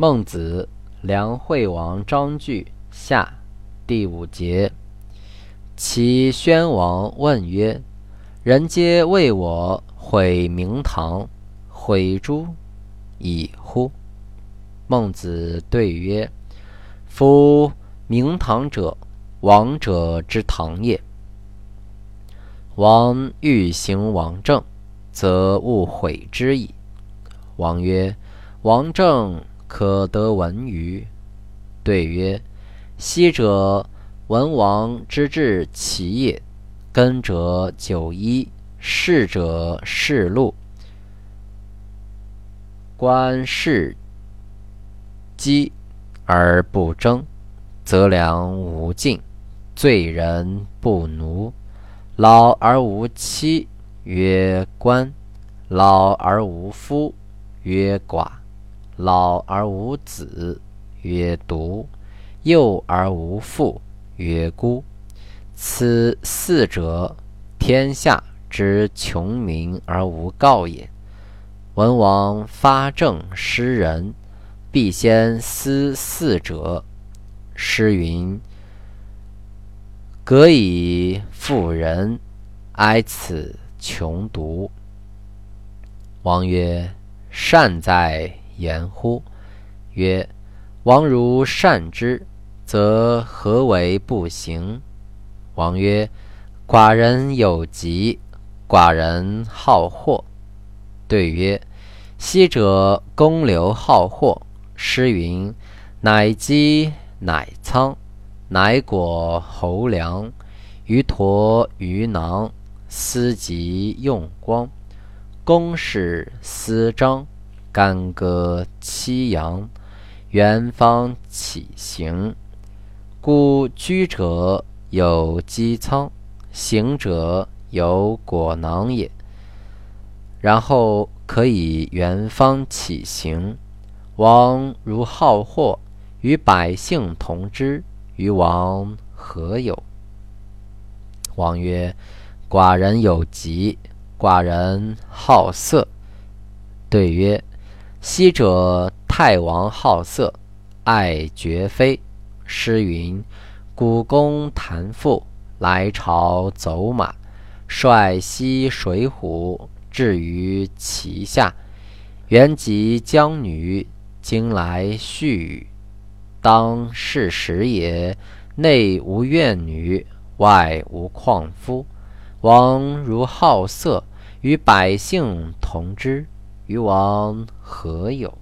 孟子，梁惠王章句下第五节。齐宣王问曰：“人皆为我毁明堂，毁诸以乎？”孟子对曰：“夫明堂者，王者之堂也。王欲行王政，则勿毁之矣。”王曰：“王政。”可得闻于？对曰：昔者文王之治其业，耕者九一，士者士禄，官士饥而不争，则粮无尽，罪人不奴。老而无妻，曰官；老而无夫，曰寡。老而无子，曰独；幼而无父，曰孤。此四者，天下之穷民而无告也。文王发政施仁，必先思四者。诗云：“革以富人，哀此穷独。”王曰：“善哉！”言乎？曰：王如善之，则何为不行？王曰：寡人有疾，寡人好货。对曰：昔者公刘好货。诗云：乃积乃仓，乃果侯粮，鱼驼鱼囊，思及用光。公使私章。干戈戚阳，元方起行。故居者有积仓，行者有果囊也。然后可以元方起行。王如好货，与百姓同之，与王何有？王曰：寡人有疾，寡人好色。对曰。昔者太王好色，爱绝妃。诗云：“古公谈赋，来朝走马，率西水浒，至于其下。原及江女，今来絮语。当是时也，内无怨女，外无旷夫。王如好色，与百姓同之。”与王何有？